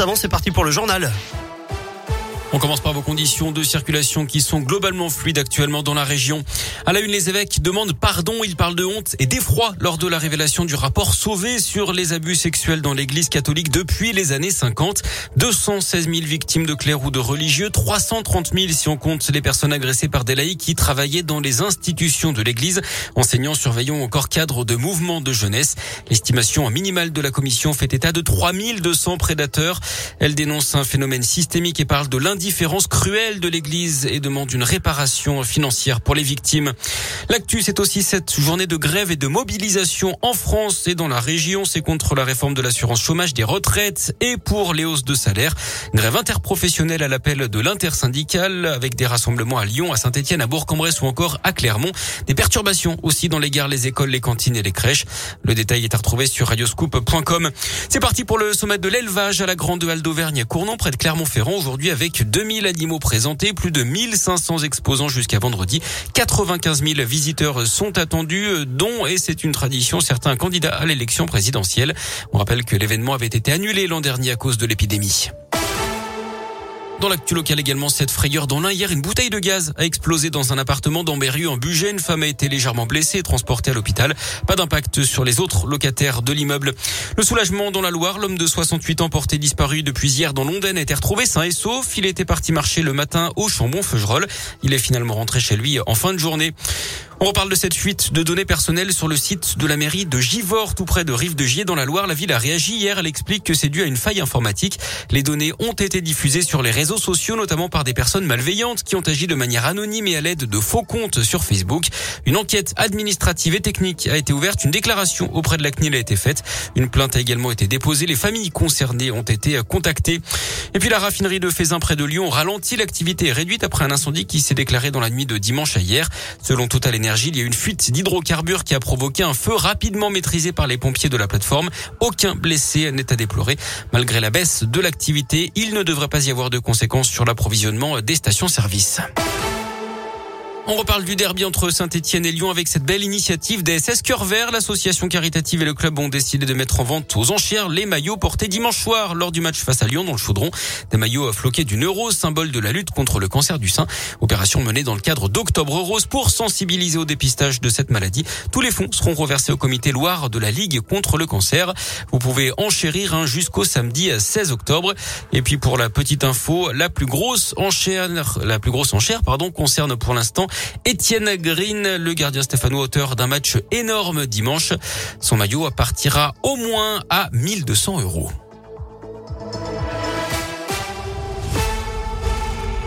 avant, c'est parti pour le journal. On commence par vos conditions de circulation qui sont globalement fluides actuellement dans la région. À la une, les évêques demandent pardon. Ils parlent de honte et d'effroi lors de la révélation du rapport Sauvé sur les abus sexuels dans l'église catholique depuis les années 50. 216 000 victimes de clercs ou de religieux, 330 000 si on compte les personnes agressées par des laïcs qui travaillaient dans les institutions de l'église, enseignants, surveillants ou encore cadres de mouvements de jeunesse. L'estimation minimale de la commission fait état de 3200 prédateurs. Elle dénonce un phénomène systémique et parle de l'individu différence cruelle de l'Église et demande une réparation financière pour les victimes. L'actu, c'est aussi cette journée de grève et de mobilisation en France et dans la région. C'est contre la réforme de l'assurance chômage des retraites et pour les hausses de salaire. Grève interprofessionnelle à l'appel de l'intersyndicale avec des rassemblements à Lyon, à Saint-Etienne, à Bourg-en-Bresse ou encore à Clermont. Des perturbations aussi dans les gares, les écoles, les cantines et les crèches. Le détail est à retrouver sur radioscoop.com. C'est parti pour le sommet de l'élevage à la Grande Halle d'Auvergne à Cournon près de Clermont-Ferrand aujourd'hui avec 2000 animaux présentés, plus de 1500 exposants jusqu'à vendredi. 95 000 visiteurs sont attendus, dont, et c'est une tradition, certains candidats à l'élection présidentielle. On rappelle que l'événement avait été annulé l'an dernier à cause de l'épidémie. Dans l'actu local également, cette frayeur dans l'un. Hier, une bouteille de gaz a explosé dans un appartement d'Ambérieu en Bugey. Une femme a été légèrement blessée et transportée à l'hôpital. Pas d'impact sur les autres locataires de l'immeuble. Le soulagement dans la Loire. L'homme de 68 ans porté disparu depuis hier dans Londaine a été retrouvé sain et sauf. Il était parti marcher le matin au Chambon-Feugerolles. Il est finalement rentré chez lui en fin de journée. On reparle de cette fuite de données personnelles sur le site de la mairie de Givors, tout près de Rive de Gier dans la Loire. La ville a réagi hier. Elle explique que c'est dû à une faille informatique. Les données ont été diffusées sur les réseaux sociaux, notamment par des personnes malveillantes qui ont agi de manière anonyme et à l'aide de faux comptes sur Facebook. Une enquête administrative et technique a été ouverte. Une déclaration auprès de la CNIL a été faite. Une plainte a également été déposée. Les familles concernées ont été contactées. Et puis la raffinerie de Fézin près de Lyon ralentit. L'activité réduite après un incendie qui s'est déclaré dans la nuit de dimanche à hier. Selon Total il y a une fuite d'hydrocarbures qui a provoqué un feu rapidement maîtrisé par les pompiers de la plateforme. Aucun blessé n'est à déplorer. Malgré la baisse de l'activité, il ne devrait pas y avoir de conséquences sur l'approvisionnement des stations-service. On reparle du derby entre Saint-Etienne et Lyon avec cette belle initiative des SS Cœur Vert. L'association caritative et le club ont décidé de mettre en vente aux enchères les maillots portés dimanche soir lors du match face à Lyon dans le Chaudron. Des maillots floqués d'une euro, symbole de la lutte contre le cancer du sein. Opération menée dans le cadre d'Octobre Rose pour sensibiliser au dépistage de cette maladie. Tous les fonds seront reversés au comité Loire de la Ligue contre le cancer. Vous pouvez enchérir jusqu'au samedi 16 octobre. Et puis pour la petite info, la plus grosse enchère, la plus grosse enchère, pardon, concerne pour l'instant Étienne Green, le gardien stéphanois, auteur d'un match énorme dimanche. Son maillot partira au moins à 1200 euros.